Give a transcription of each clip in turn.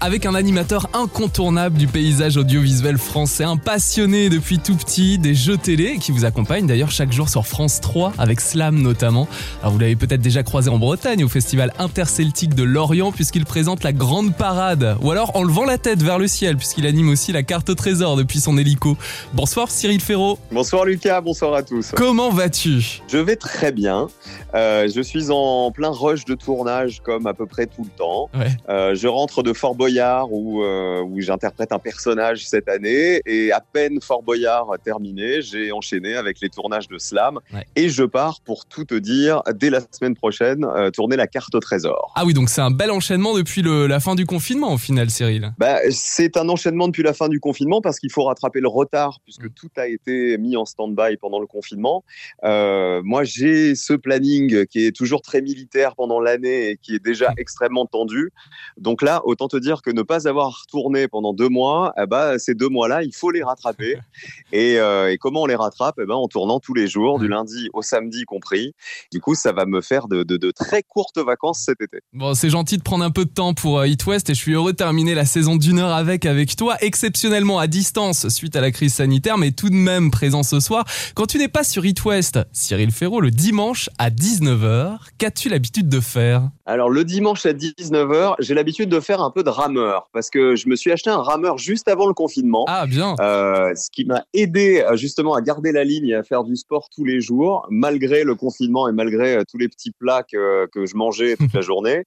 Avec un animateur incontournable du paysage audiovisuel français, un passionné depuis tout petit des jeux télé qui vous accompagne d'ailleurs chaque jour sur France 3 avec Slam notamment. Alors vous l'avez peut-être déjà croisé en Bretagne au festival interceltique de Lorient puisqu'il présente la grande parade ou alors en levant la tête vers le ciel puisqu'il anime aussi la carte au trésor depuis son hélico. Bonsoir Cyril Ferraud. Bonsoir Lucas, bonsoir à tous. Comment vas-tu? Je vais très bien. Euh, je suis en plein rush de tournage comme à peu près tout le temps. Ouais. Euh, je rentre de Fort Boyard où, euh, où j'interprète un personnage cette année et à peine Fort Boyard terminé, j'ai enchaîné avec les tournages de Slam Ouais. et je pars pour tout te dire dès la semaine prochaine euh, tourner la carte au trésor. Ah oui donc c'est un bel enchaînement depuis le- la fin du confinement au final Cyril. Bah, c'est un enchaînement depuis la fin du confinement parce qu'il faut rattraper le retard puisque tout a été mis en stand-by pendant le confinement. Euh, moi, j'ai ce planning qui est toujours très militaire pendant l'année et qui est déjà extrêmement tendu. Donc là, autant te dire que ne pas avoir tourné pendant deux mois, eh ben, ces deux mois-là, il faut les rattraper. Et, euh, et comment on les rattrape? Eh ben, En tournant tous les jours, du lundi au samedi compris. Du coup, ça va me faire de, de- de très courtes vacances cet été. Bon, c'est gentil de prendre un peu de temps pour euh, It West et je suis heureux de terminer la saison d'une heure avec avec toi, exceptionnellement à distance suite à la crise sanitaire, mais tout de même présent ce soir. Quand tu n'es pas sur It West, Cyril Ferraud, le dimanche à 19h, qu'as-tu l'habitude de faire? Alors le dimanche à 19h, j'ai l'habitude de faire un peu de rameur parce que je me suis acheté un rameur juste avant le confinement. Ah, bien. Euh, ce qui m'a aidé euh, justement à garder la ligne et à faire du sport tous les jours, malgré le confinement et malgré euh, tous les petits plats que, que je mangeais toute la journée.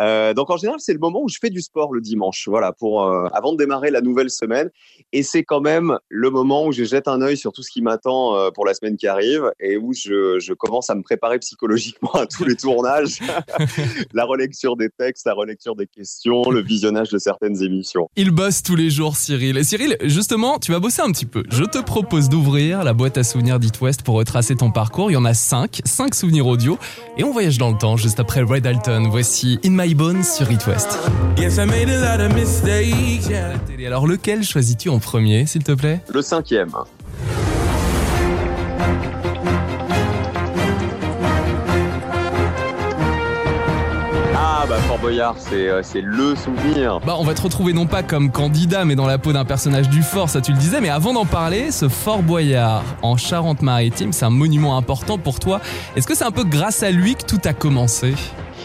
Euh, donc en général, c'est le moment où je fais du sport le dimanche, voilà, pour euh, avant de démarrer la nouvelle semaine. Et c'est quand même le moment où je jette un œil sur tout ce qui m'attend pour la semaine qui arrive et où je, je commence à me préparer psychologiquement à tous les tournages, la relecture des textes, la relecture des questions, le visionnage de certaines émissions. Il bosse tous les jours, Cyril. Et Cyril, justement, tu vas bosser un petit peu. Je te propose d'ouvrir la boîte à souvenirs d'It West pour retracer ton parcours. Il y en a 5, 5 souvenirs audio. Et on voyage dans le temps juste après Red Dalton. Voici In My Bones sur It West. Yes, I made a lot of mistakes. Yeah. Et alors, lequel choisis-tu en premier, s'il te plaît? Le cinquième. Fort Boyard, c'est euh, c'est le souvenir. Bah, on va te retrouver non pas comme candidat, mais dans la peau d'un personnage du fort, ça tu le disais. Mais avant d'en parler, ce Fort Boyard en Charente-Maritime, c'est un monument important pour toi. Est-ce que c'est un peu grâce à lui que tout a commencé?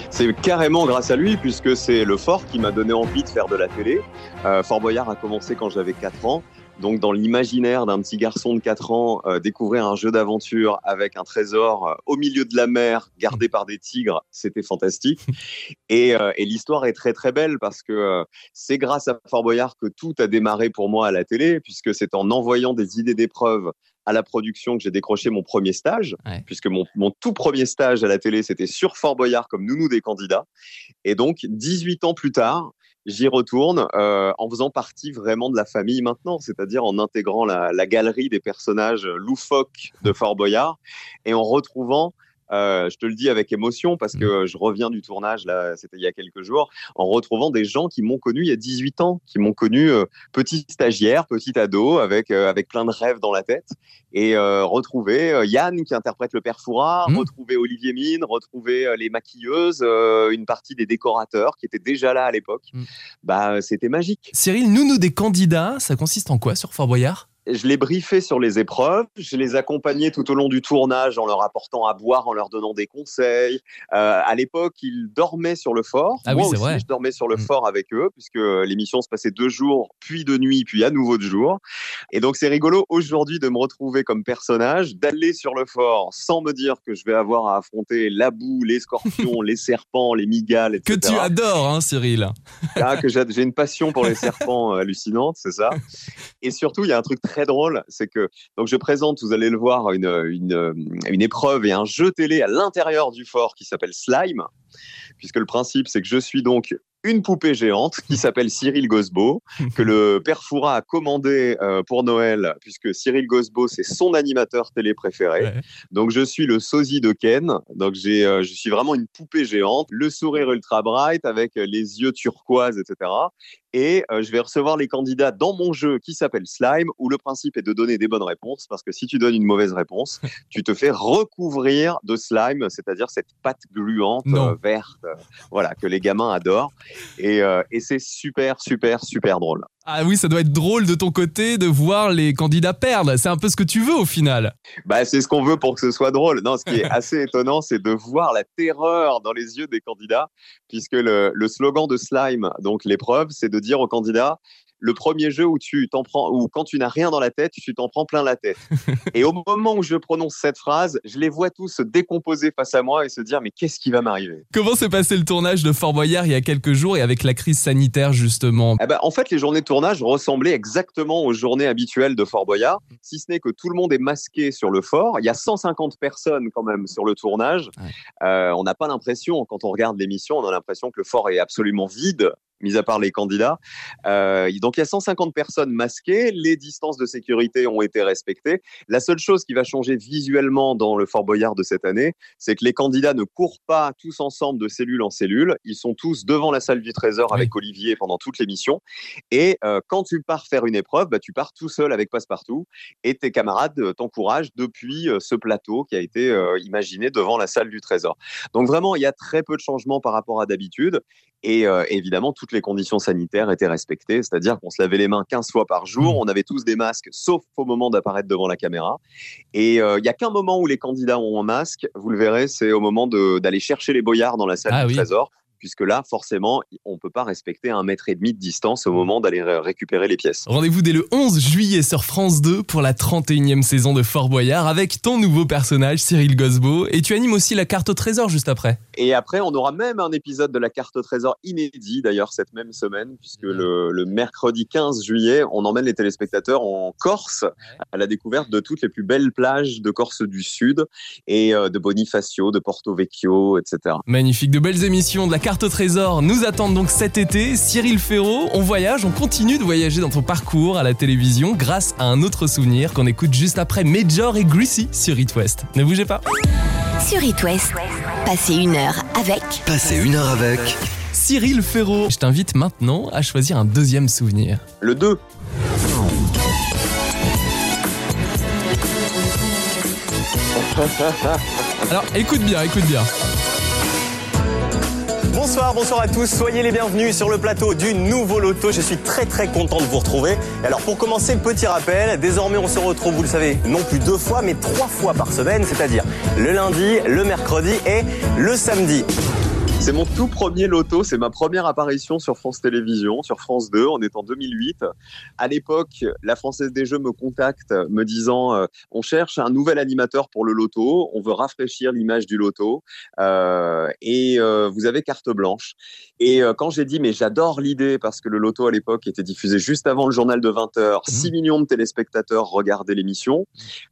C'est carrément grâce à lui puisque c'est le fort qui m'a donné envie de faire de la télé. Euh, Fort Boyard a commencé quand j'avais 4 ans. Donc dans l'imaginaire d'un petit garçon de 4 ans, euh, découvrir un jeu d'aventure avec un trésor euh, au milieu de la mer gardé par des tigres, c'était fantastique. Et, euh, et l'histoire est très très belle parce que c'est grâce à Fort Boyard que tout a démarré pour moi à la télé, puisque c'est en envoyant des idées d'épreuves à la production que j'ai décroché mon premier stage, Ouais. puisque mon, mon tout premier stage à la télé, c'était sur Fort Boyard comme nounou des candidats. Et donc, 18 ans plus tard, j'y retourne euh, en faisant partie vraiment de la famille maintenant, c'est-à-dire en intégrant la, la galerie des personnages loufoques de Fort Boyard et en retrouvant euh, je te le dis avec émotion parce que je reviens du tournage, là, c'était il y a quelques jours, en retrouvant des gens qui m'ont connu il y a 18 ans, qui m'ont connu euh, petit stagiaire, petit ado, avec, euh, avec plein de rêves dans la tête. Et retrouver Yann qui interprète le père Fouras, Mhm. retrouver Olivier Mine, retrouver les maquilleuses, une partie des décorateurs qui étaient déjà là à l'époque. Mhm. Bah, c'était magique. Cyril, nous, nous, des candidats, ça consiste en quoi sur Fort Boyard? Je les briefais sur les épreuves, je les accompagnais tout au long du tournage en leur apportant à boire, en leur donnant des conseils. Euh, à l'époque, ils dormaient sur le fort. Ah Moi oui, c'est aussi, vrai. je dormais sur le Mm. fort avec eux, puisque l'émission se passait deux jours, puis de nuit, puis à nouveau de jour. Et donc, c'est rigolo aujourd'hui de me retrouver comme personnage, d'aller sur le fort sans me dire que je vais avoir à affronter la boue, les scorpions, les serpents, les migales, Que etc. tu adores, hein, Cyril Ah, que j'ai j'ai une passion pour les serpents euh, hallucinante, c'est ça. Et surtout, il y a un truc très drôle, c'est que donc je présente, vous allez le voir, une, une, une épreuve et un jeu télé à l'intérieur du fort qui s'appelle Slime, puisque le principe, c'est que je suis donc une poupée géante qui s'appelle Cyril Gosbo, que le père Foura a commandé euh, pour Noël, puisque Cyril Gosbo, c'est son animateur télé préféré. Ouais. Donc je suis le sosie de Ken. Donc j'ai, euh, je suis vraiment une poupée géante, le sourire ultra bright avec les yeux turquoise, etc. et euh, je vais recevoir les candidats dans mon jeu qui s'appelle Slime, où le principe est de donner des bonnes réponses, parce que si tu donnes une mauvaise réponse, tu te fais recouvrir de slime, c'est-à-dire cette pâte gluante euh, verte, euh, voilà, que les gamins adorent. Et, euh, et c'est super, super, super drôle. Ah oui, ça doit être drôle de ton côté de voir les candidats perdre. C'est un peu ce que tu veux au final. Bah, c'est ce qu'on veut pour que ce soit drôle. Non, ce qui est assez étonnant, c'est de voir la terreur dans les yeux des candidats, puisque le, le slogan de Slime, donc l'épreuve, c'est de dire aux candidats le premier jeu où tu t'en prends, ou quand tu n'as rien dans la tête, tu t'en prends plein la tête. et au moment où je prononce cette phrase, je les vois tous se décomposer face à moi et se dire mais qu'est-ce qui va m'arriver? Comment s'est passé le tournage de Fort Boyard il y a quelques jours et avec la crise sanitaire justement? Eh ben, en fait, les journées de tournage ressemblaient exactement aux journées habituelles de Fort Boyard, si ce n'est que tout le monde est masqué sur le fort. Il y a 150 personnes quand même sur le tournage. Ouais. Euh, on n'a pas l'impression, quand on regarde l'émission, on a l'impression que le fort est absolument vide mis à part les candidats. Euh, donc il y a 150 personnes masquées, les distances de sécurité ont été respectées. La seule chose qui va changer visuellement dans le Fort Boyard de cette année, c'est que les candidats ne courent pas tous ensemble de cellule en cellule, ils sont tous devant la salle du trésor avec Olivier pendant toute l'émission. Et euh, quand tu pars faire une épreuve, bah, tu pars tout seul avec Passepartout et tes camarades euh, t'encouragent depuis euh, ce plateau qui a été imaginé devant la salle du trésor. Donc vraiment, il y a très peu de changements par rapport à d'habitude. Et euh, évidemment, toutes les conditions sanitaires étaient respectées, c'est-à-dire qu'on se lavait les mains 15 fois par jour, Mmh. on avait tous des masques, sauf au moment d'apparaître devant la caméra. Et euh, il y a qu'un moment où les candidats ont un masque, vous le verrez, c'est au moment d'aller chercher les boyards dans la salle Ah du oui. trésor. Puisque là, forcément, on peut pas respecter un mètre et demi de distance au moment d'aller ré- récupérer les pièces. Rendez-vous dès le 11 juillet sur France 2 pour la 31e saison de Fort Boyard avec ton nouveau personnage Cyril Gosbo et tu animes aussi la carte au trésor juste après. Et après, on aura même un épisode de la carte au trésor inédit, d'ailleurs, cette même semaine, puisque le, le mercredi 15 juillet, on emmène les téléspectateurs en Corse à la découverte de toutes les plus belles plages de Corse du Sud et euh, de Bonifacio, de Porto Vecchio, etc. Magnifique, de belles émissions de la carte au trésor nous attendent donc cet été. Cyril Ferraud, on voyage, on continue de voyager dans ton parcours à la télévision grâce à un autre souvenir qu'on écoute juste après Major et Greasy sur It West. Ne bougez pas. Sur It West, passez une heure avec Passez une heure avec Cyril Ferraud, je t'invite maintenant à choisir un deuxième souvenir. Le 2, Alors écoute bien, écoute bien. Bonsoir, bonsoir à tous. Soyez les bienvenus sur le plateau du nouveau loto. Je suis très très content de vous retrouver. Et alors pour commencer, petit rappel. Désormais, on se retrouve, vous le savez, non plus deux fois, mais trois fois par semaine, c'est-à-dire le lundi, le mercredi et le samedi. C'est mon tout premier loto, c'est ma première apparition sur France Télévisions, sur France 2, on est en 2008. À l'époque, la Française des Jeux me contacte me disant euh, on cherche un nouvel animateur pour le loto, on veut rafraîchir l'image du loto euh, et euh, vous avez carte blanche. Et quand j'ai dit mais j'adore l'idée parce que le loto à l'époque était diffusé juste avant le journal de 20h, 6 millions de téléspectateurs regardaient l'émission,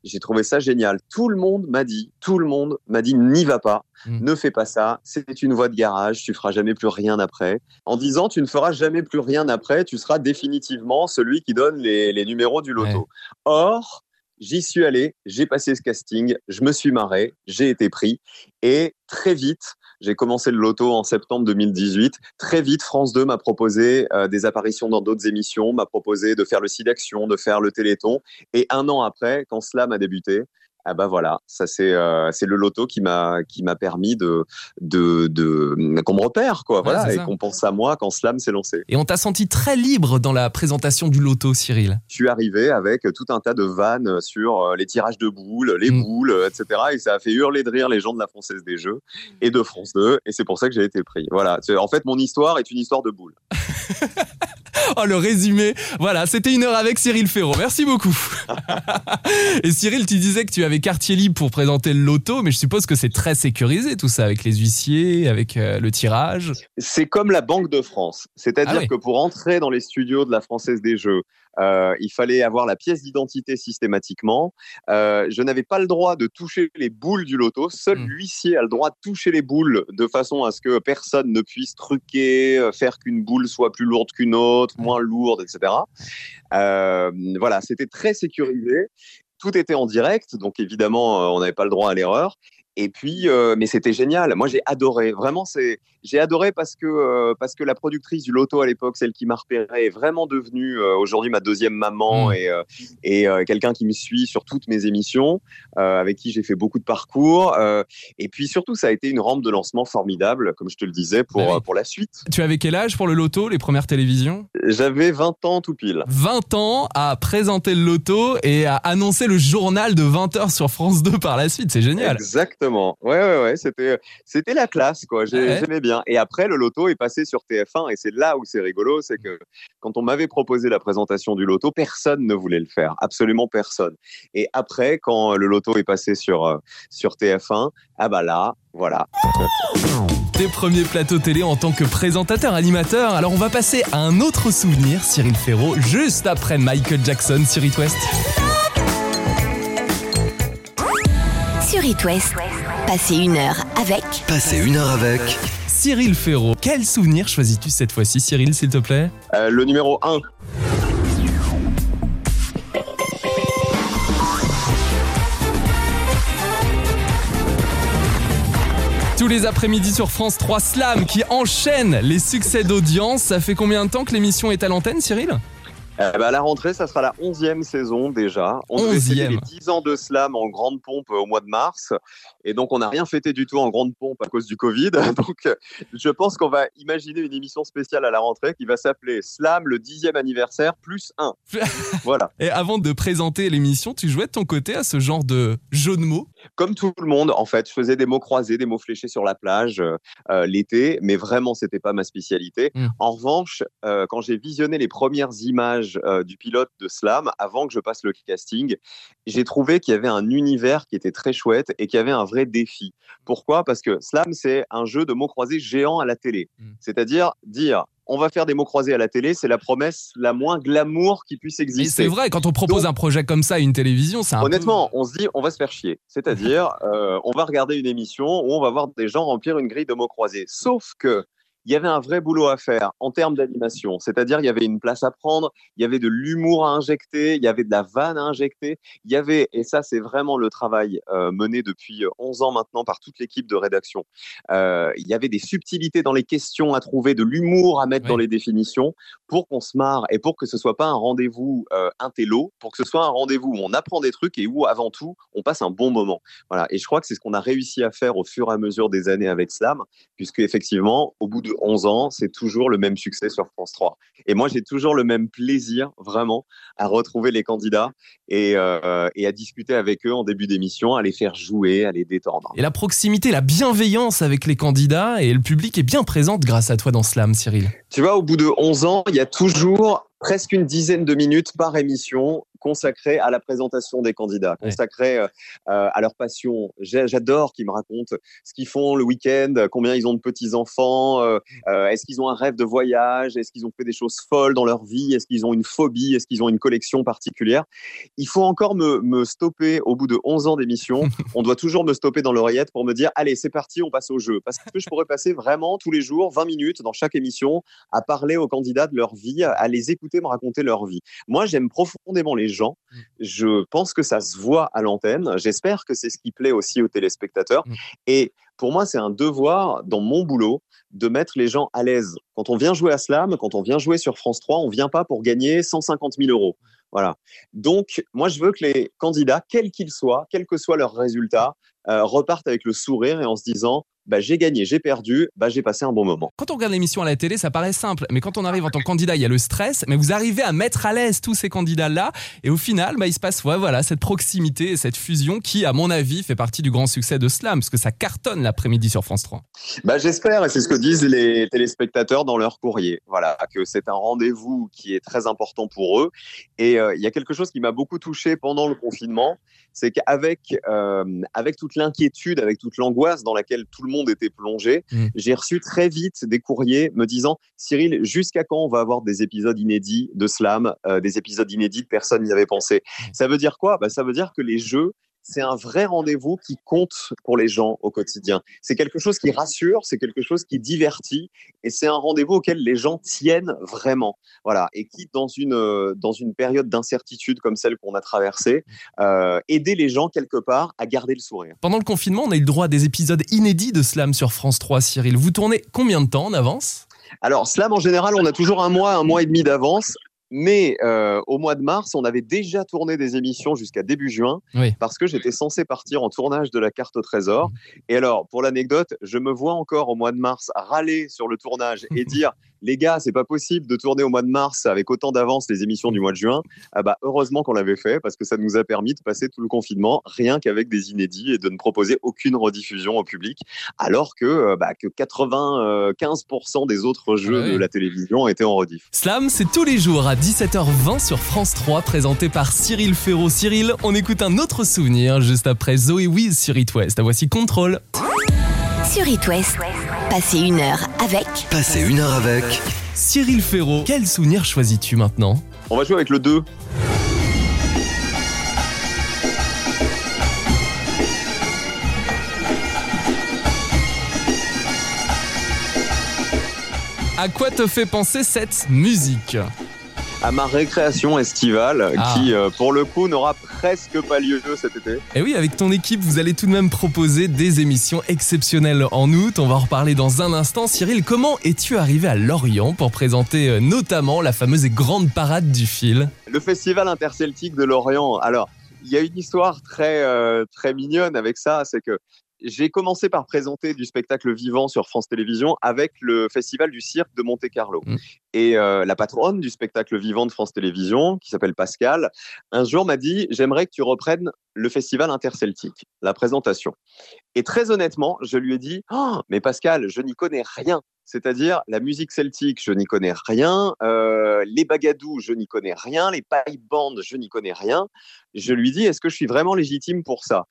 j'ai trouvé ça génial. Tout le monde m'a dit, tout le monde m'a dit n'y va pas. Mm. Ne fais pas ça, c'est une voie de garage, tu feras jamais plus rien après. En disant tu ne feras jamais plus rien après, tu seras définitivement celui qui donne les, les numéros du loto. Ouais. Or, j'y suis allé, j'ai passé ce casting, je me suis marré, j'ai été pris et très vite, j'ai commencé le loto en septembre 2018. Très vite, France 2 m'a proposé euh, des apparitions dans d'autres émissions, m'a proposé de faire le site d'action, de faire le Téléthon. Et un an après, quand Slam a débuté, ah bah voilà, ça c'est euh, c'est le loto qui m'a qui m'a permis de de de qu'on me repère quoi, voilà, et qu'on pense à moi quand Slam s'est lancé. Et on t'a senti très libre dans la présentation du loto, Cyril? Je suis arrivé avec tout un tas de vannes sur euh, les tirages de boules, les Mm. boules, etc. Et ça a fait hurler de rire les gens de la Française des Jeux et de France 2. Et c'est pour ça que j'ai été pris. Voilà. C'est- En fait, mon histoire est une histoire de boules. Oh, le résumé. Voilà, c'était une heure avec Cyril Ferraud. Merci beaucoup. Et Cyril, tu disais que tu avais quartier libre pour présenter le loto, mais je suppose que c'est très sécurisé tout ça, avec les huissiers, avec euh, le tirage. C'est comme la Banque de France. C'est-à-dire Ah oui. que pour entrer dans les studios de la Française des Jeux, euh, il fallait avoir la pièce d'identité systématiquement. Euh, je n'avais pas le droit de toucher les boules du loto. Seul Mm. l'huissier a le droit de toucher les boules de façon à ce que personne ne puisse truquer, euh, faire qu'une boule soit plus lourde qu'une autre, moins lourde, etc. Euh, voilà, c'était très sécurisé. Tout était en direct, donc évidemment, on n'avait pas le droit à l'erreur. Et puis, euh, mais c'était génial. Moi, j'ai adoré. Vraiment, c'est, j'ai adoré parce que euh, parce que la productrice du loto à l'époque, celle qui m'a repéré, est vraiment devenue euh, aujourd'hui ma deuxième maman Mm. et et quelqu'un qui me suit sur toutes mes émissions, avec qui j'ai fait beaucoup de parcours. et puis surtout, ça a été une rampe de lancement formidable, comme je te le disais, pour Bah oui. pour la suite. Tu avais quel âge pour le loto, les premières télévisions? J'avais 20 ans tout pile. 20 ans à présenter le loto et à annoncer le journal de 20h sur France 2 par la suite. C'est génial. Exactement. Ouais, ouais, ouais. C'était, c'était la classe, quoi. Ouais. J'aimais bien. Et après, le loto est passé sur TF1 et c'est là où c'est rigolo, c'est que quand on m'avait proposé la présentation du loto, personne ne voulait le faire. Absolument personne. Et après, quand le loto est passé sur, euh, sur TF1, ah bah là, voilà. Tes premiers plateaux télé en tant que présentateur, animateur. Alors on va passer à un autre souvenir, Cyril Ferraud, juste après Michael Jackson sur It West. Sur It West, passez une heure avec Passez une heure avec Cyril Ferraud. Quel souvenir choisis-tu cette fois-ci, Cyril, s'il te plaît? Euh, le numéro 1. Tous les après-midi sur France 3 Slam qui enchaîne les succès d'audience. Ça fait combien de temps que l'émission est à l'antenne, Cyril? Euh, bah, à la rentrée, ça sera la 11e saison déjà. On devait fêter 11e. les 10 ans de slam en grande pompe euh, au mois de mars. Et donc, on n'a rien fêté du tout en grande pompe à cause du Covid. Donc, euh, je pense qu'on va imaginer une émission spéciale à la rentrée qui va s'appeler Slam, le 10e anniversaire, plus 1. voilà. Et avant de présenter l'émission, tu jouais de ton côté à ce genre de jeu de mots? Comme tout le monde, en fait, je faisais des mots croisés, des mots fléchés sur la plage euh, euh, l'été, mais vraiment, c'était pas ma spécialité. Mm. En revanche, euh, quand j'ai visionné les premières images euh, du pilote de Slam, avant que je passe le casting, j'ai trouvé qu'il y avait un univers qui était très chouette et qu'il y avait un vrai défi. Pourquoi? Parce que Slam, c'est un jeu de mots croisés géant à la télé. Mm. C'est-à-dire dire, on va faire des mots croisés à la télé, c'est la promesse la moins glamour qui puisse exister. c'est vrai, quand on propose Donc- un projet comme ça à une télévision, c'est peu- Honnêtement, on se dit, on va se faire chier. C'est-à-dire, euh, on va regarder une émission où on va voir des gens remplir une grille de mots croisés. Sauf que il y avait un vrai boulot à faire en termes d'animation. C'est-à-dire, il y avait une place à prendre, il y avait de l'humour à injecter, il y avait de la vanne à injecter. Il y avait, et ça, c'est vraiment le travail euh, mené depuis 11 ans maintenant par toute l'équipe de rédaction. Euh, il y avait des subtilités dans les questions à trouver, de l'humour à mettre Oui. dans les définitions pour qu'on se marre et pour que ce soit pas un rendez-vous euh, intello, pour que ce soit un rendez-vous où on apprend des trucs et où, avant tout, on passe un bon moment. Voilà. Et je crois que c'est ce qu'on a réussi à faire au fur et à mesure des années avec Slam, puisque effectivement, au bout de 11 ans, c'est toujours le même succès sur France 3. Et moi, j'ai toujours le même plaisir, vraiment, à retrouver les candidats et, euh, et à discuter avec eux en début d'émission, à les faire jouer, à les détendre. Et la proximité, la bienveillance avec les candidats et le public est bien présente grâce à toi dans Slam, Cyril. Tu vois, au bout de 11 ans, il y a toujours presque une dizaine de minutes par émission consacrées à la présentation des candidats, Ouais. consacrées euh, à leur passion. J'adore qu'ils me racontent ce qu'ils font le week-end, combien ils ont de petits-enfants, euh, euh, est-ce qu'ils ont un rêve de voyage, est-ce qu'ils ont fait des choses folles dans leur vie, est-ce qu'ils ont une phobie, est-ce qu'ils ont une collection particulière. Il faut encore me, me stopper au bout de 11 ans d'émission. On doit toujours me stopper dans l'oreillette pour me dire, allez, c'est parti, on passe au jeu. Parce que je pourrais passer vraiment tous les jours 20 minutes dans chaque émission à parler aux candidats de leur vie, à les écouter me raconter leur vie. Moi, j'aime profondément les gens. Je pense que ça se voit à l'antenne. J'espère que c'est ce qui plaît aussi aux téléspectateurs. Mm. Et pour moi, c'est un devoir dans mon boulot de mettre les gens à l'aise. Quand on vient jouer à Slam, quand on vient jouer sur France 3, on vient pas pour gagner 150 000 euros. Voilà. Donc, moi, je veux que les candidats, quels qu'ils soient, quel que soit leur résultat, euh, repartent avec le sourire et en se disant bah, j'ai gagné, j'ai perdu, bah, j'ai passé un bon moment. Quand on regarde l'émission à la télé, ça paraît simple, mais quand on arrive en tant que candidat, il y a le stress, mais vous arrivez à mettre à l'aise tous ces candidats-là, et au final, bah, il se passe ouais, voilà, cette proximité et cette fusion qui, à mon avis, fait partie du grand succès de Slam, parce que ça cartonne l'après-midi sur France 3. Bah, j'espère, et c'est ce que disent les téléspectateurs dans leur courrier. Voilà, que c'est un rendez-vous qui est très important pour eux. Et euh, il y a quelque chose qui m'a beaucoup touché pendant le confinement, c'est qu'avec euh, avec toute l'inquiétude, avec toute l'angoisse dans laquelle tout le monde était plongé, Mm. j'ai reçu très vite des courriers me disant Cyril, jusqu'à quand on va avoir des épisodes inédits de slam, euh, des épisodes inédits personne n'y avait pensé? Ça veut dire quoi? Bah, Ça veut dire que les jeux c'est un vrai rendez-vous qui compte pour les gens au quotidien. C'est quelque chose qui rassure, c'est quelque chose qui divertit, et c'est un rendez-vous auquel les gens tiennent vraiment. Voilà, et qui, dans une, euh, dans une période d'incertitude comme celle qu'on a traversée, euh, aider les gens quelque part à garder le sourire. Pendant le confinement, on a eu le droit à des épisodes inédits de Slam sur France 3, Cyril. Vous tournez combien de temps en avance? Alors, Slam, en général, on a toujours un mois, un mois et demi d'avance. Mais euh, au mois de mars, on avait déjà tourné des émissions jusqu'à début juin Oui. parce que j'étais censé partir en tournage de la carte au trésor. Et alors, pour l'anecdote, je me vois encore au mois de mars râler sur le tournage et dire les gars, c'est pas possible de tourner au mois de mars avec autant d'avance les émissions du mois de juin. Ah bah, heureusement qu'on l'avait fait parce que ça nous a permis de passer tout le confinement rien qu'avec des inédits et de ne proposer aucune rediffusion au public, alors que, euh, bah, que 95% des autres jeux Ouais. de la télévision étaient en rediff. Slam, c'est tous les jours à 17h20 sur France 3, présenté par Cyril Ferraud. Cyril, on écoute un autre souvenir juste après Zoé Wiz sur It West. Voici Contrôle. Sur It West, passez une heure avec. Passez une heure avec. Cyril Ferraud, quel souvenir choisis-tu maintenant? On va jouer avec le 2. À quoi te fait penser cette musique? À ma récréation estivale Ah. qui, euh, pour le coup, n'aura presque pas lieu cet été. Et oui, avec ton équipe, vous allez tout de même proposer des émissions exceptionnelles en août. On va en reparler dans un instant. Cyril, comment es-tu arrivé à Lorient pour présenter euh, notamment la fameuse et grande parade du fil? Le festival interceltique de Lorient. Alors, il y a une histoire très, euh, très mignonne avec ça, c'est que j'ai commencé par présenter du spectacle vivant sur France Télévisions avec le festival du cirque de Monte-Carlo. Mm. Et euh, la patronne du spectacle vivant de France Télévisions, qui s'appelle Pascal, un jour m'a dit J'aimerais que tu reprennes le festival interceltique, la présentation. Et très honnêtement, je lui ai dit Oh, Mais Pascal, je n'y connais rien. C'est-à-dire la musique celtique, je n'y connais rien. euh, les bagadous, je n'y connais rien. Les pipe bands, je n'y connais rien. Je lui dis Est-ce que je suis vraiment légitime pour ça?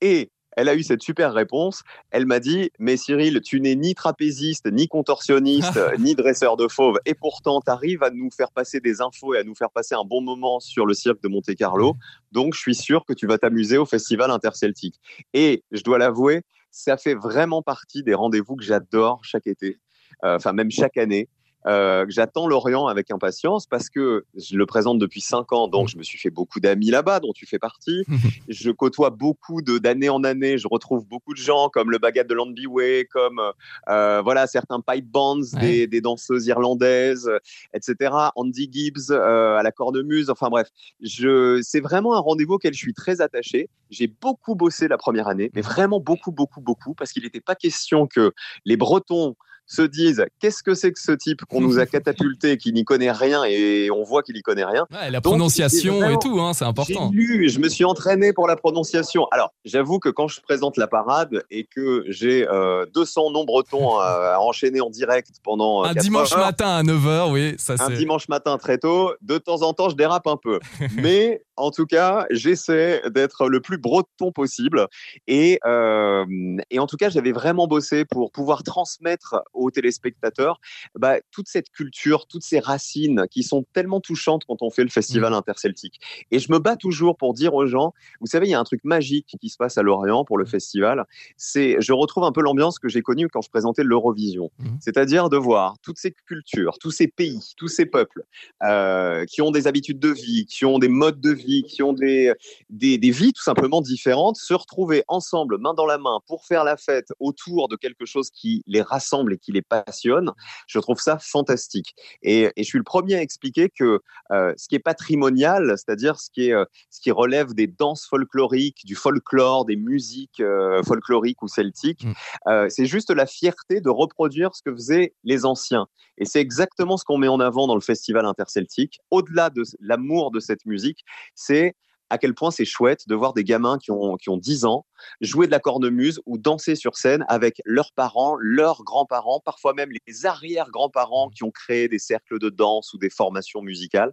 Et elle a eu cette super réponse. Elle m'a dit Mais Cyril, tu n'es ni trapéziste, ni contorsionniste, ni dresseur de fauves. Et pourtant, tu arrives à nous faire passer des infos et à nous faire passer un bon moment sur le cirque de Monte-Carlo. Donc, je suis sûr que tu vas t'amuser au festival interceltique. Et je dois l'avouer, ça fait vraiment partie des rendez-vous que j'adore chaque été, Euh, enfin, même chaque année. Euh, J'attends Lorient avec impatience parce que je le présente depuis cinq ans, donc je me suis fait beaucoup d'amis là-bas, dont tu fais partie. je côtoie beaucoup de d'année en année. Je retrouve beaucoup de gens comme le Bagat de Landbyway, comme euh, voilà certains pipe bands, des, des danseuses irlandaises, etc. Andy Gibbs euh, à la cornemuse. Enfin bref, c'est vraiment un rendez-vous auquel je suis très attaché. J'ai beaucoup bossé la première année, mais vraiment beaucoup, beaucoup, beaucoup, parce qu'il n'était pas question que les Bretons se disent qu'est-ce que c'est que ce type qu'on nous a catapulté qui n'y connaît rien et on voit qu'il n'y connaît rien. Ouais, La Donc, prononciation vraiment- et tout, hein, c'est important. J'ai lu, je me suis entraîné pour la prononciation. Alors, j'avoue que quand je présente la parade et que j'ai euh, 200 noms bretons à, à enchaîner en direct pendant euh, Un dimanche heures, matin à 9h, oui, ça un c'est. dimanche matin très tôt, de temps en temps, je dérape un peu. Mais en tout cas, j'essaie d'être le plus breton possible. Et, euh, et en tout cas, j'avais vraiment bossé pour pouvoir transmettre aux téléspectateurs bah, toute cette culture, toutes ces racines qui sont tellement touchantes quand on fait le festival interceltique. Et je me bats toujours pour dire aux gens, vous savez, il y a un truc magique qui se passe à Lorient pour le festival. C'est, je retrouve un peu l'ambiance que j'ai connue quand je présentais l'Eurovision. Mhm. C'est-à-dire de voir toutes ces cultures, tous ces pays, tous ces peuples euh, qui ont des habitudes de vie, qui ont des modes de vie, qui ont des, des, des vies tout simplement différentes, se retrouver ensemble, main dans la main, pour faire la fête autour de quelque chose qui les rassemble et qui les passionne, je trouve ça fantastique. Et, et je suis le premier à expliquer que euh, ce qui est patrimonial, c'est-à-dire ce qui est euh, ce qui relève des danses folkloriques, du folklore, des musiques euh, folkloriques ou celtiques, Mm. c'est juste la fierté de reproduire ce que faisaient les anciens. Et c'est exactement ce qu'on met en avant dans le festival interceltique. Au-delà de l'amour de cette musique, c'est à quel point c'est chouette de voir des gamins qui ont, qui ont 10 ans jouer de la cornemuse ou danser sur scène avec leurs parents, leurs grands-parents, parfois même les arrière-grands-parents qui ont créé des cercles de danse ou des formations musicales.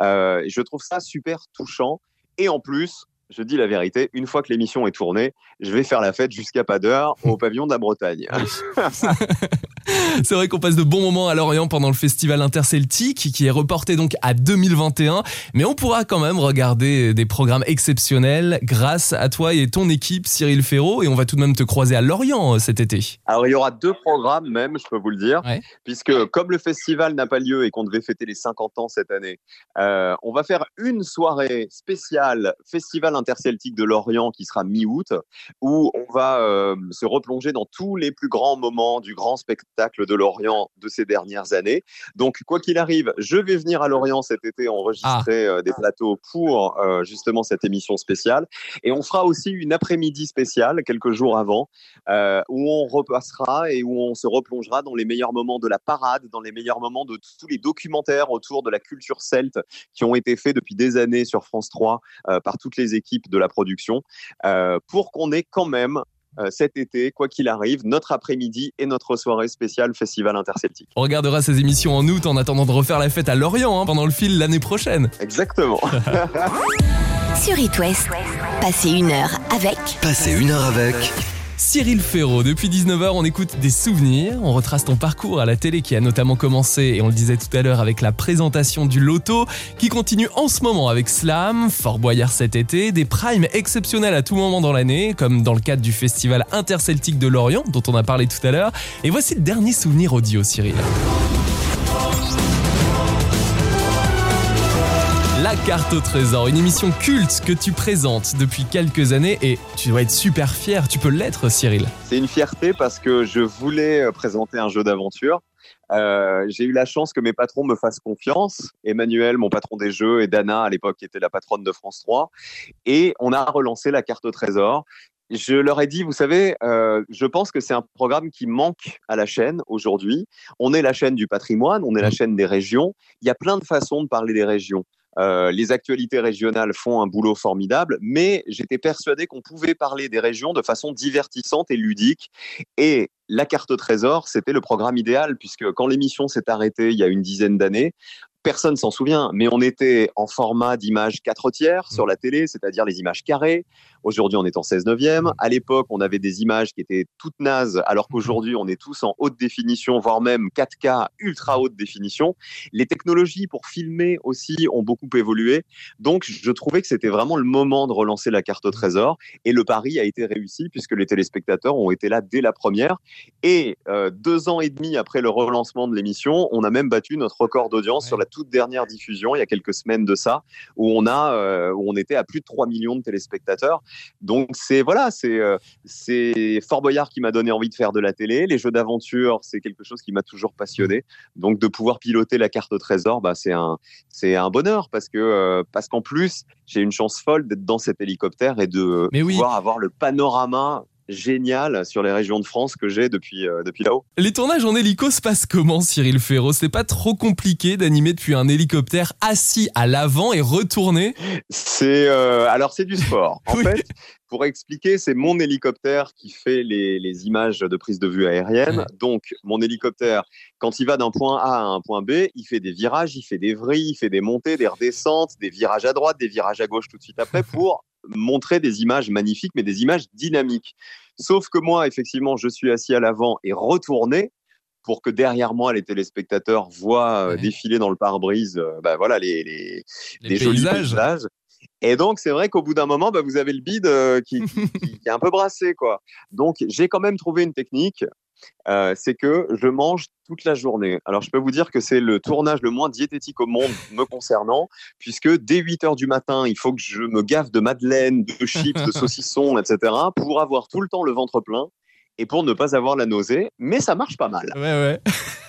Euh, je trouve ça super touchant. Et en plus, je dis la vérité, une fois que l'émission est tournée, je vais faire la fête jusqu'à pas d'heure au pavillon de la Bretagne. C'est vrai qu'on passe de bons moments à Lorient pendant le festival interceltique qui est reporté donc à 2021, mais on pourra quand même regarder des programmes exceptionnels grâce à toi et ton équipe Cyril Ferraud et on va tout de même te croiser à Lorient euh, cet été. Alors il y aura deux programmes même, je peux vous le dire, Ouais. puisque comme le festival n'a pas lieu et qu'on devait fêter les 50 ans cette année, euh, on va faire une soirée spéciale Festival interceltique de Lorient qui sera mi-août, où on va euh, se replonger dans tous les plus grands moments du grand spectacle de Lorient de ces dernières années. Donc quoi qu'il arrive, je vais venir à Lorient cet été enregistrer euh, des plateaux pour euh, justement cette émission spéciale, et on fera aussi une après-midi spéciale quelques jours avant euh, où on repassera et où on se replongera dans les meilleurs moments de la parade, dans les meilleurs moments de tous les documentaires autour de la culture celte qui ont été faits depuis des années sur France 3 euh, par toutes les équipes de la production, pour qu'on ait quand même cet été, quoi qu'il arrive, notre après-midi et notre soirée spéciale Festival Interceltique. On regardera ces émissions en août en attendant de refaire la fête à Lorient hein, pendant le fil l'année prochaine. Exactement. Sur It West, passez une heure avec Passez une heure avec Cyril Ferraud, depuis 19h, on écoute des souvenirs, on retrace ton parcours à la télé qui a notamment commencé, et on le disait tout à l'heure, avec la présentation du loto, qui continue en ce moment avec Slam, Fort Boyard cet été, des primes exceptionnels à tout moment dans l'année, comme dans le cadre du festival interceltique de Lorient, dont on a parlé tout à l'heure. Et voici le dernier souvenir audio, Cyril. La carte au trésor, une émission culte que tu présentes depuis quelques années et tu dois être super fier, tu peux l'être Cyril. C'est une fierté parce que je voulais euh, présenter un jeu d'aventure. Euh, j'ai eu la chance que mes patrons me fassent confiance. Emmanuel, mon patron des jeux, et Dana, à l'époque, qui était la patronne de France 3. Et on a relancé la carte au trésor. Je leur ai dit, vous savez, euh, je pense que c'est un programme qui manque à la chaîne aujourd'hui. On est la chaîne du patrimoine, on est la chaîne des régions. Il y a plein de façons de parler des régions. Euh, les actualités régionales font un boulot formidable, mais j'étais persuadé qu'on pouvait parler des régions de façon divertissante et ludique. Et la carte au trésor, c'était le programme idéal, puisque quand l'émission s'est arrêtée il y a une dizaine d'années, personne s'en souvient, mais on était en format d'image 4 tiers sur la télé, c'est-à-dire les images carrées. Aujourd'hui, on est en 16 neuvième. À l'époque, on avait des images qui étaient toutes nazes, alors qu'aujourd'hui, on est tous en haute définition, voire même 4K, ultra haute définition. Les technologies pour filmer aussi ont beaucoup évolué. Donc, je trouvais que c'était vraiment le moment de relancer la carte au trésor. Et le pari a été réussi puisque les téléspectateurs ont été là dès la première. Et euh, deux ans et demi après le relancement de l'émission, on a même battu notre record d'audience Ouais. sur la toute dernière diffusion, il y a quelques semaines de ça, où on a, euh, où on était à plus de 3 millions de téléspectateurs. Donc c'est voilà, c'est euh, c'est Fort Boyard qui m'a donné envie de faire de la télé. Les jeux d'aventure, c'est quelque chose qui m'a toujours passionné. Donc de pouvoir piloter la carte au trésor, bah c'est un un bonheur parce que euh, parce qu'en plus j'ai une chance folle d'être dans cet hélicoptère et de Mais oui. pouvoir avoir le panorama génial sur les régions de France que j'ai depuis euh, depuis là-haut. Les tournages en hélico se passent comment Cyril Ferraud? C'est pas trop compliqué d'animer depuis un hélicoptère assis à l'avant et retourné C'est euh, alors c'est du sport. En Oui. fait, pour expliquer, c'est mon hélicoptère qui fait les, les images de prise de vue aérienne. Ouais. Donc mon hélicoptère, quand il va d'un point A à un point B, il fait des virages, il fait des vrilles, il fait des montées, des redescentes, des virages à droite, des virages à gauche tout de suite après pour montrer des images magnifiques, mais des images dynamiques. Sauf que moi, effectivement, je suis assis à l'avant et retourné pour que derrière moi, les téléspectateurs voient euh, Ouais. défiler dans le pare-brise, euh, bah, voilà, les, les, Les jolis paysages. Et donc, c'est vrai qu'au bout d'un moment, bah, vous avez le bide euh, qui est un peu brassé. quoi. Donc, j'ai quand même trouvé une technique. euh, c'est que je mange toute la journée. Alors, je peux vous dire que c'est le tournage le moins diététique au monde me concernant, puisque dès 8 heures du matin, il faut que je me gaffe de madeleine, de chips, de saucissons, etc., pour avoir tout le temps le ventre plein et pour ne pas avoir la nausée. Mais ça marche pas mal. Ouais, ouais.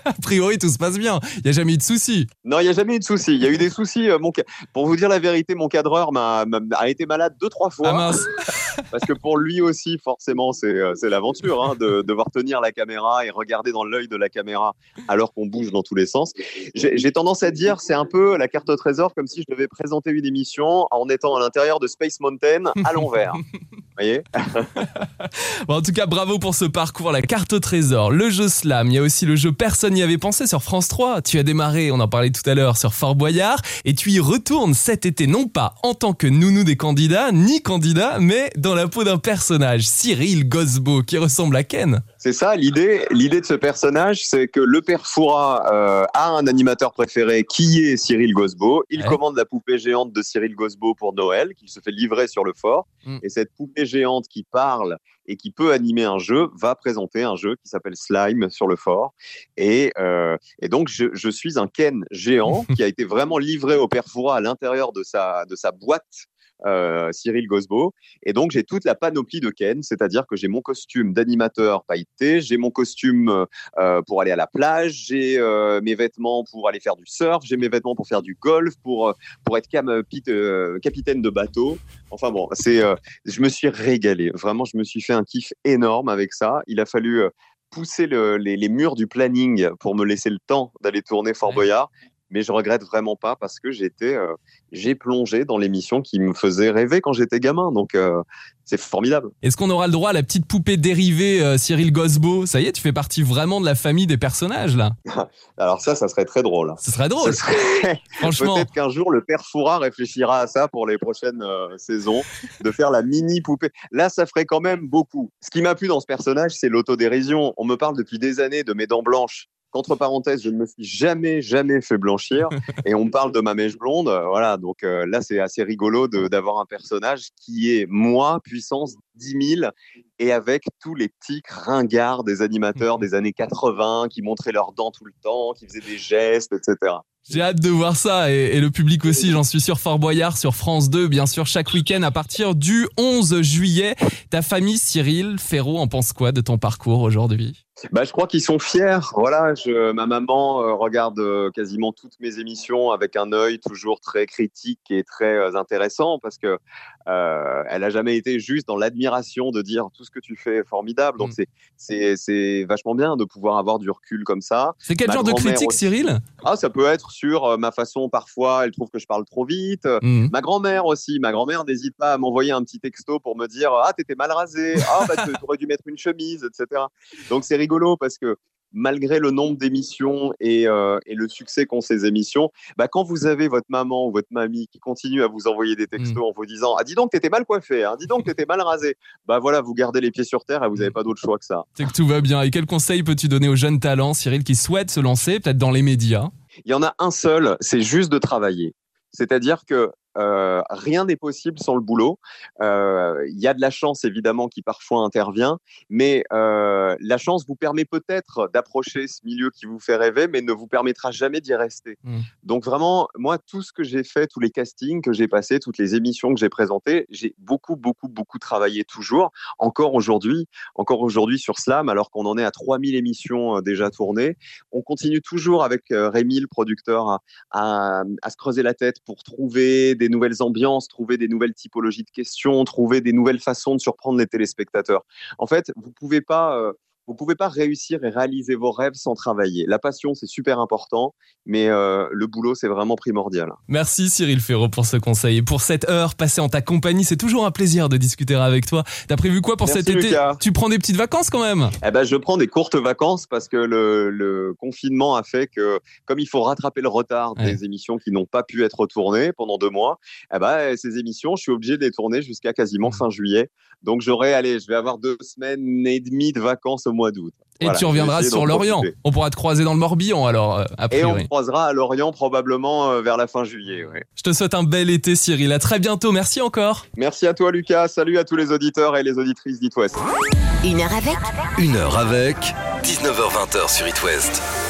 A priori, tout se passe bien. Il y a jamais eu de soucis. Non, il n'y a jamais eu de souci. Il y a eu des soucis. euh, mon Pour vous dire la vérité, mon cadreur m'a, m'a- a été malade deux, trois fois. Ah mince. Parce que pour lui aussi, forcément, c'est, euh, c'est l'aventure hein, de devoir tenir la caméra et regarder dans l'œil de la caméra alors qu'on bouge dans tous les sens. J'ai, j'ai tendance à dire, c'est un peu la carte au trésor comme si je devais présenter une émission en étant à l'intérieur de Space Mountain à l'envers. Voyez? En tout cas, bravo pour ce parcours, la carte au trésor, le jeu slam. Il y a aussi le jeu Personne n'y avait pensé sur France 3. Tu as démarré, on en parlait tout à l'heure, sur Fort Boyard. Et tu y retournes cet été, non pas en tant que nounou des candidats, ni candidat, mais dans la peau d'un personnage, Cyril Gosbo, qui ressemble à Ken. C'est ça l'idée. L'idée de ce personnage, c'est que le père Foura euh, a un animateur préféré qui est Cyril Gosbo. Il Ouais. commande la poupée géante de Cyril Gosbo pour Noël, qu'il se fait livrer sur le fort. Mm. Et cette poupée géante qui parle et qui peut animer un jeu va présenter un jeu qui s'appelle Slime sur le fort. Et, euh, et donc je, je suis un Ken géant qui a été vraiment livré au père Foura à l'intérieur de sa de sa boîte. Euh, Cyril Gosbo. Et donc, j'ai toute la panoplie de Ken, c'est-à-dire que j'ai mon costume d'animateur pailleté, j'ai mon costume euh, euh, pour aller à la plage, j'ai euh, mes vêtements pour aller faire du surf, j'ai mes vêtements pour faire du golf, pour, pour être cam- pit- capitaine de bateau. Enfin bon, c'est, je me suis régalé. Vraiment, je me suis fait un kiff énorme avec ça. Il a fallu pousser le- les, les murs du planning pour me laisser le temps d'aller tourner Fort. Boyard. Mais je regrette vraiment pas parce que j'étais, euh, j'ai plongé dans l'émission qui me faisait rêver quand j'étais gamin. Donc, euh, c'est formidable. Est-ce qu'on aura le droit à la petite poupée dérivée euh, Cyril Gosbo? Ça y est, tu fais partie vraiment de la famille des personnages là. Alors ça, ça serait très drôle. Ce serait Ça drôle, serait- franchement. Peut-être qu'un jour, le père Foura réfléchira à ça pour les prochaines saisons, de faire la mini poupée. Là, ça ferait quand même beaucoup. Ce qui m'a plu dans ce personnage, c'est l'autodérision. On me parle depuis des années de mes dents blanches. Qu'entre parenthèses, je ne me suis jamais, jamais fait blanchir. Et on parle de ma mèche blonde. Euh, Voilà, donc euh, là, c'est assez rigolo d'avoir un personnage qui est moi, puissance 10 000, et avec tous les petits ringards des animateurs des années 80 qui montraient leurs dents tout le temps, qui faisaient des gestes, etc. J'ai hâte de voir ça et, et le public aussi, j'en suis sûr. Fort Boyard sur France 2, bien sûr, chaque week-end à partir du 11 juillet. Ta famille, Cyril Ferraud, en pense quoi de ton parcours aujourd'hui? Bah, je crois qu'ils sont fiers. Voilà, ma maman euh, regarde euh, quasiment toutes mes émissions avec un œil toujours très critique et très euh, intéressant parce que euh, elle a jamais été juste dans l'admiration de dire tout ce que tu fais est formidable. Donc Mm. c'est c'est c'est vachement bien de pouvoir avoir du recul comme ça. C'est quel Ma genre de critique, aussi. Cyril? Ah, ça peut être sur euh, ma façon parfois. Elle trouve que je parle trop vite. Hmm. Ma grand-mère aussi. Ma grand-mère n'hésite pas à m'envoyer un petit texto pour me dire Ah, t'étais mal rasé. Ah, bah, t'aurais dû mettre une chemise, etc. Donc, c'est rigolo parce que malgré le nombre d'émissions et, euh, et le succès qu'ont ces émissions, bah, quand vous avez votre maman ou votre mamie qui continue à vous envoyer des textos en vous disant Ah, dis donc, t'étais mal coiffé. Hein, dis donc, t'étais mal rasé. Bah voilà, vous gardez les pieds sur terre et vous n'avez pas d'autre choix que ça. C'est que tout va bien. Et quel conseil peux-tu donner aux jeunes talents, Cyril, qui souhaitent se lancer, peut-être dans les médias? Il y en a un seul, c'est juste de travailler. C'est-à-dire que euh, rien n'est possible sans le boulot. Euh, Il y a de la chance évidemment qui parfois intervient, mais euh, la chance vous permet peut-être d'approcher ce milieu qui vous fait rêver, mais ne vous permettra jamais d'y rester. Mm. Donc vraiment, moi, tout ce que j'ai fait, tous les castings que j'ai passés, toutes les émissions que j'ai présentées, j'ai beaucoup, beaucoup, beaucoup travaillé toujours. Encore aujourd'hui, encore aujourd'hui sur Slam, alors qu'on en est à 3000 émissions euh, déjà tournées, on continue toujours avec euh, Rémi, le producteur, à, à, à se creuser la tête pour trouver des nouvelles ambiances, trouver des nouvelles typologies de questions, trouver des nouvelles façons de surprendre les téléspectateurs. En fait, vous pouvez pas, euh, vous pouvez pas réussir et réaliser vos rêves sans travailler. La passion, c'est super important, mais euh, le boulot, c'est vraiment primordial. Merci Cyril Ferraud pour ce conseil et pour cette heure passée en ta compagnie. C'est toujours un plaisir de discuter avec toi. T'as prévu quoi pour Merci, cet été. Tu prends des petites vacances quand même? Eh ben, je prends des courtes vacances parce que le, le confinement a fait que, comme il faut rattraper le retard Ouais. des émissions qui n'ont pas pu être tournées pendant deux mois, eh ben, ces émissions, je suis obligé de les tourner jusqu'à quasiment fin juillet. Donc, j'aurai, allez, je vais avoir deux semaines et demie de vacances au mois d'août. Et Voilà, tu reviendras sur l'Orient. profiter. On pourra te croiser dans le Morbihan alors, euh, a Et on croisera à Lorient probablement euh, vers la fin juillet. ouais. Je te souhaite un bel été Cyril. À très bientôt. Merci encore. Merci à toi, Lucas. Salut à tous les auditeurs et les auditrices d'It West. Une heure avec Une heure avec 19h20 sur It West.